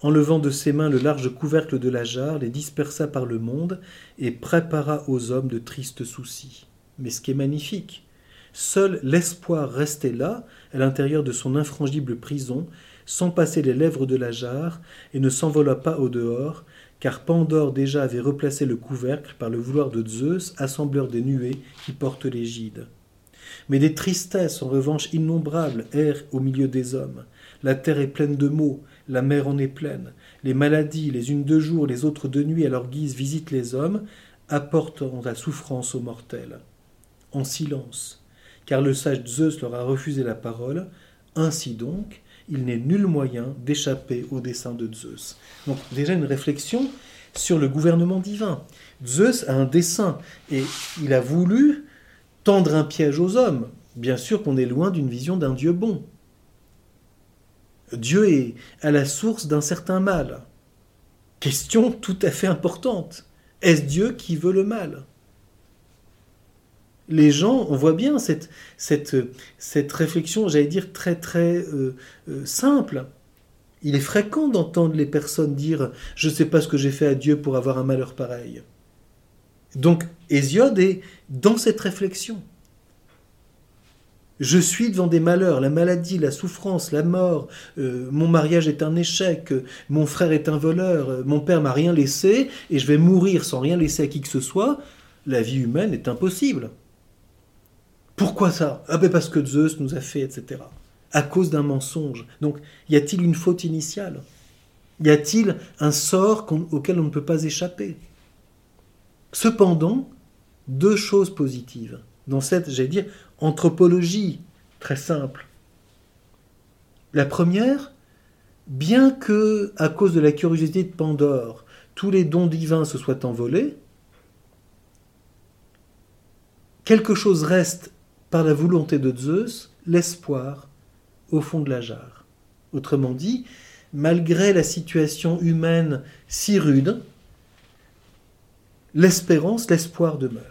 enlevant de ses mains le large couvercle de la jarre, les dispersa par le monde et prépara aux hommes de tristes soucis. Mais ce qui est magnifique, seul l'espoir restait là, à l'intérieur de son infrangible prison, sans passer les lèvres de la jarre, et ne s'envola pas au dehors, car Pandore déjà avait replacé le couvercle par le vouloir de Zeus, assembleur des nuées qui portent l'égide. Mais des tristesses en revanche innombrables errent au milieu des hommes. La terre est pleine de maux, la mer en est pleine. Les maladies, les unes de jour, les autres de nuit, à leur guise visitent les hommes, apportant la souffrance aux mortels. En silence, car le sage Zeus leur a refusé la parole, ainsi donc, il n'est nul moyen d'échapper au dessein de Zeus. Donc déjà une réflexion sur le gouvernement divin. Zeus a un dessein et il a voulu tendre un piège aux hommes. Bien sûr qu'on est loin d'une vision d'un Dieu bon. Dieu est à la source d'un certain mal. Question tout à fait importante. Est-ce Dieu qui veut le mal? Les gens, on voit bien cette, réflexion, j'allais dire, très très euh, euh, simple. Il est fréquent d'entendre les personnes dire Je ne sais pas ce que j'ai fait à Dieu pour avoir un malheur pareil. Donc Hésiode est dans cette réflexion. Je suis devant des malheurs, la maladie, la souffrance, la mort, euh, mon mariage est un échec, mon frère est un voleur, mon père m'a rien laissé, et je vais mourir sans rien laisser à qui que ce soit. La vie humaine est impossible. Pourquoi ça? Ah ben parce que Zeus nous a fait, etc. À cause d'un mensonge. Donc, y a-t-il une faute initiale? Y a-t-il un sort auquel on ne peut pas échapper? Cependant, deux choses positives dans cette, j'allais dire, anthropologie très simple. La première, bien que, à cause de la curiosité de Pandore, tous les dons divins se soient envolés, quelque chose reste par la volonté de Zeus, l'espoir au fond de la jarre. Autrement dit, malgré la situation humaine si rude, l'espérance, l'espoir demeure.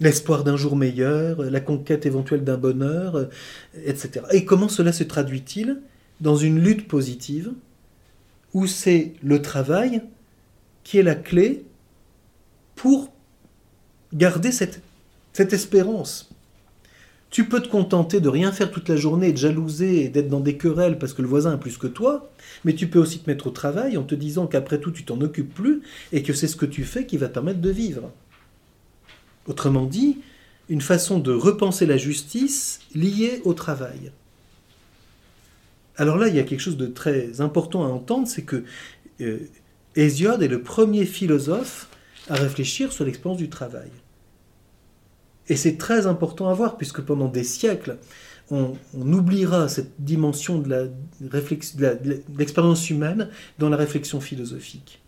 L'espoir d'un jour meilleur, la conquête éventuelle d'un bonheur, etc. Et comment cela se traduit-il dans une lutte positive où c'est le travail qui est la clé pour garder cette, cette espérance tu peux te contenter de rien faire toute la journée, de jalouser et d'être dans des querelles parce que le voisin a plus que toi, mais tu peux aussi te mettre au travail en te disant qu'après tout tu t'en occupes plus et que c'est ce que tu fais qui va te permettre de vivre. Autrement dit, une façon de repenser la justice liée au travail. Alors là, il y a quelque chose de très important à entendre, c'est que euh, Hésiode est le premier philosophe à réfléchir sur l'expérience du travail. Et c'est très important à voir, puisque pendant des siècles, on, oubliera cette dimension de l'expérience humaine dans la réflexion philosophique.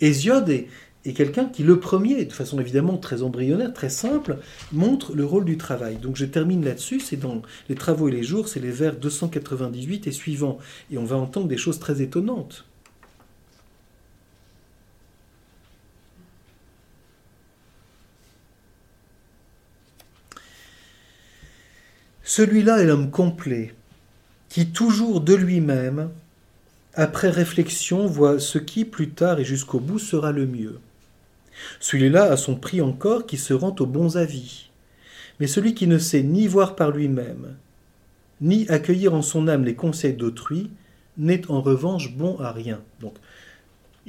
Hésiode est, est quelqu'un qui, le premier, de façon évidemment très embryonnaire, très simple, montre le rôle du travail. Donc je termine là-dessus, c'est dans Les Travaux et les Jours, c'est les vers 298 et suivants. Et on va entendre des choses très étonnantes. Celui-là est l'homme complet, qui toujours de lui-même, après réflexion, voit ce qui, plus tard et jusqu'au bout, sera le mieux. Celui-là a son prix encore qui se rend aux bons avis. Mais celui qui ne sait ni voir par lui-même, ni accueillir en son âme les conseils d'autrui, n'est en revanche bon à rien. Donc,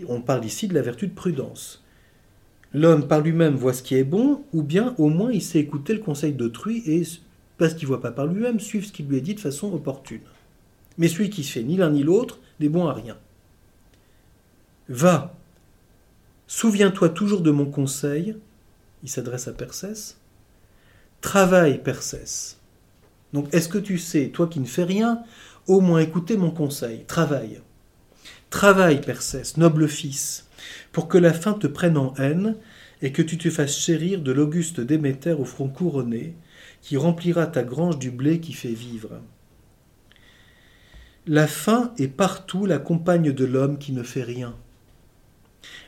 on parle ici de la vertu de prudence. L'homme par lui-même voit ce qui est bon, ou bien au moins il sait écouter le conseil d'autrui et parce qu'il ne voit pas par lui-même, suivre ce qui lui est dit de façon opportune. Mais celui qui fait ni l'un ni l'autre n'est bon à rien. Va, souviens-toi toujours de mon conseil, il s'adresse à Persès, travaille Persès. Donc est-ce que tu sais, toi qui ne fais rien, au moins écouter mon conseil, travaille. Travaille Persès, noble fils, pour que la fin te prenne en haine et que tu te fasses chérir de l'auguste Déméter au front couronné, qui remplira ta grange du blé qui fait vivre. La faim est partout la compagne de l'homme qui ne fait rien.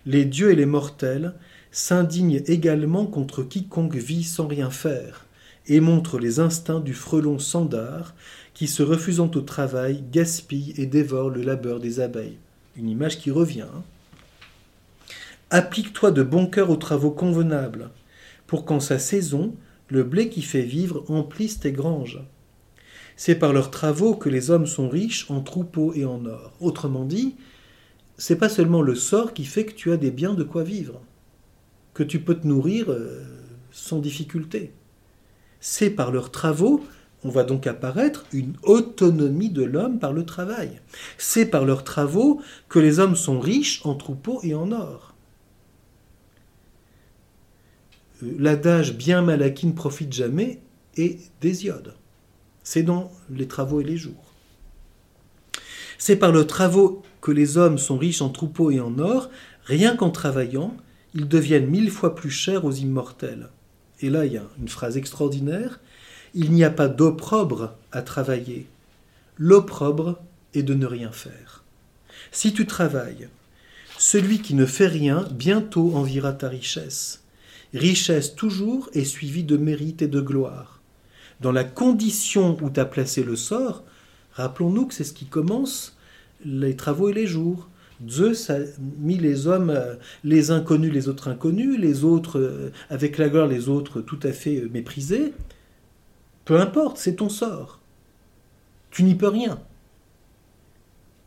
Les dieux et les mortels s'indignent également contre quiconque vit sans rien faire, et montrent les instincts du frelon sandard qui, se refusant au travail, gaspille et dévore le labeur des abeilles. Une image qui revient. Hein. Applique-toi de bon cœur aux travaux convenables, pour qu'en sa saison, le blé qui fait vivre emplisse tes granges. C'est par leurs travaux que les hommes sont riches en troupeaux et en or. Autrement dit, c'est pas seulement le sort qui fait que tu as des biens de quoi vivre, que tu peux te nourrir euh, sans difficulté. C'est par leurs travaux, on va donc apparaître une autonomie de l'homme par le travail. C'est par leurs travaux que les hommes sont riches en troupeaux et en or. L'adage bien mal acquis ne profite jamais est d'Hésiode. C'est dans les travaux et les jours. C'est par le travaux que les hommes sont riches en troupeaux et en or, rien qu'en travaillant, ils deviennent mille fois plus chers aux immortels. Et là, il y a une phrase extraordinaire. Il n'y a pas d'opprobre à travailler. L'opprobre est de ne rien faire. Si tu travailles, celui qui ne fait rien bientôt envira ta richesse richesse toujours est suivie de mérite et de gloire. Dans la condition où t'as placé le sort, rappelons-nous que c'est ce qui commence les travaux et les jours. Zeus a mis les hommes, euh, les inconnus, les autres inconnus, les autres euh, avec la gloire, les autres tout à fait euh, méprisés. Peu importe, c'est ton sort. Tu n'y peux rien.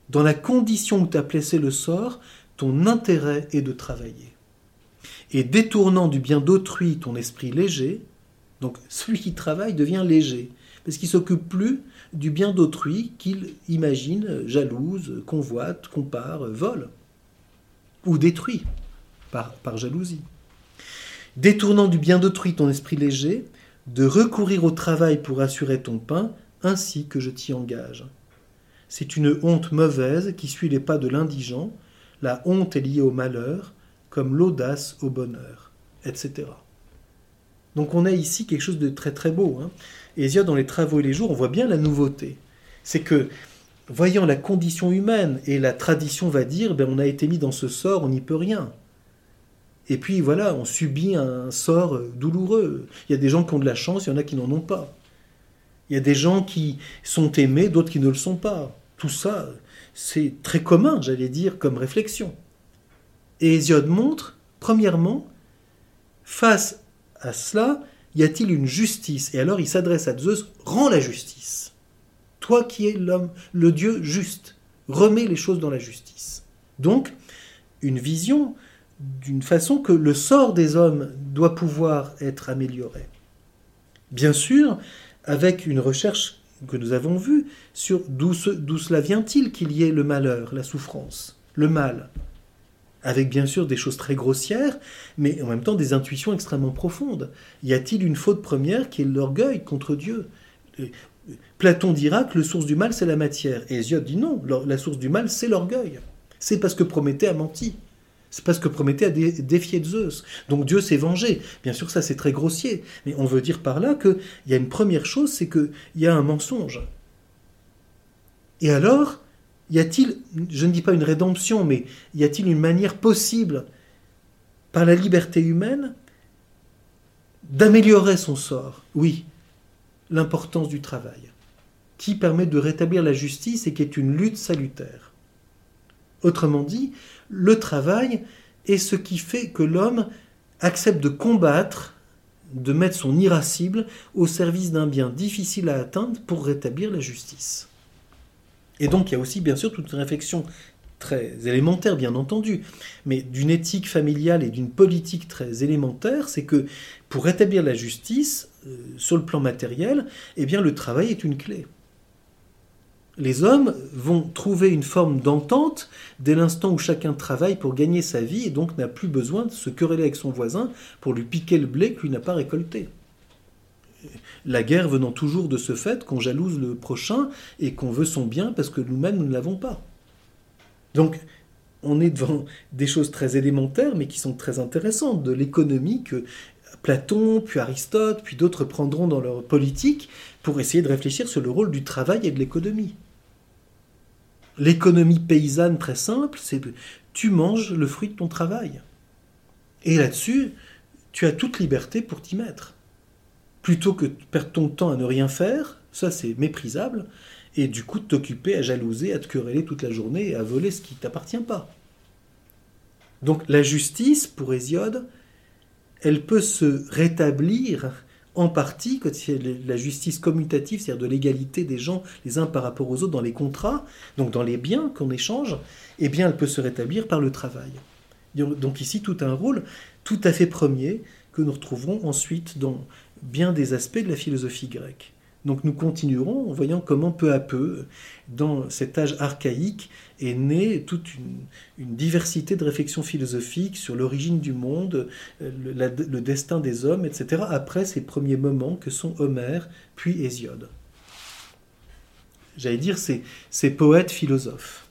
Dans la condition où tu as placé le sort, ton intérêt est de travailler et détournant du bien d'autrui ton esprit léger, donc celui qui travaille devient léger, parce qu'il s'occupe plus du bien d'autrui qu'il imagine, jalouse, convoite, compare, vole, ou détruit par, par jalousie. Détournant du bien d'autrui ton esprit léger, de recourir au travail pour assurer ton pain, ainsi que je t'y engage. C'est une honte mauvaise qui suit les pas de l'indigent, la honte est liée au malheur, comme l'audace au bonheur. etc. Donc on a ici quelque chose de très très beau. Hein. Dans les travaux et les jours, on voit bien la nouveauté. C'est que, voyant la condition humaine, et la tradition va dire, ben, on a été mis dans ce sort, on n'y peut rien. Et puis voilà, on subit un sort douloureux. Il y a des gens qui ont de la chance, il y en a qui n'en ont pas. Il y a des gens qui sont aimés, d'autres qui ne le sont pas. Tout ça, c'est très commun, j'allais dire, comme réflexion. Et Hésiode montre, premièrement, face à cela, y a-t-il une justice? Et alors il s'adresse à Zeus, rends la justice. Toi qui es l'homme, le Dieu juste, remets les choses dans la justice. Donc, une vision d'une façon que le sort des hommes doit pouvoir être amélioré. Bien sûr, avec une recherche que nous avons vue sur d'où cela vient-il qu'il y ait le malheur, la souffrance, le mal, avec bien sûr des choses très grossières, mais en même temps des intuitions extrêmement profondes. Y a-t-il une faute première qui est l'orgueil contre Dieu? Platon dira que le source du mal, c'est la matière. Et Hésiode dit non, la source du mal, c'est l'orgueil. C'est parce que Prométhée a menti. C'est parce que Prométhée a défié Zeus. Donc Dieu s'est vengé. Bien sûr, ça c'est très grossier. Mais on veut dire par là qu'il y a une première chose, c'est qu'il y a un mensonge. Et alors, y a-t-il, je ne dis pas une rédemption, mais y a-t-il une manière possible, par la liberté humaine, d'améliorer son sort? Oui, l'importance du travail, qui permet de rétablir la justice et qui est une lutte salutaire. Autrement dit, le travail est ce qui fait que l'homme accepte de combattre, de mettre son irascible au service d'un bien difficile à atteindre pour rétablir la justice. Et donc il y a aussi bien sûr toute une réflexion très élémentaire bien entendu, mais d'une éthique familiale et d'une politique très élémentaire, c'est que pour rétablir la justice, euh, sur le plan matériel, eh bien le travail est une clé les hommes vont trouver une forme d'entente dès l'instant où chacun travaille pour gagner sa vie et donc n'a plus besoin de se quereller avec son voisin pour lui piquer le blé que lui n'a pas récolté. La guerre venant toujours de ce fait qu'on jalouse le prochain et qu'on veut son bien parce que nous-mêmes nous ne l'avons pas. Donc on est devant des choses très élémentaires mais qui sont très intéressantes, de l'économie que Platon, puis Aristote, puis d'autres prendront dans leur politique pour essayer de réfléchir sur le rôle du travail et de l'économie. L'économie paysanne très simple, c'est tu manges le fruit de ton travail. Et là-dessus, tu as toute liberté pour t'y mettre. Plutôt que de perdre ton temps à ne rien faire, ça c'est méprisable, et du coup de t'occuper à jalouser, à te quereller toute la journée et à voler ce qui ne t'appartient pas. Donc la justice, pour Hésiode, elle peut se rétablir en partie, quand il la justice commutative, c'est-à-dire de l'égalité des gens les uns par rapport aux autres dans les contrats, donc dans les biens qu'on échange, eh bien elle peut se rétablir par le travail. Donc ici tout un rôle tout à fait premier que nous retrouverons ensuite dans bien des aspects de la philosophie grecque. Donc nous continuerons en voyant comment peu à peu, dans cet âge archaïque, est née toute une, diversité de réflexions philosophiques sur l'origine du monde, euh, le, destin des hommes, etc., après ces premiers moments que sont Homère puis Hésiode. J'allais dire ces, ces poètes philosophes.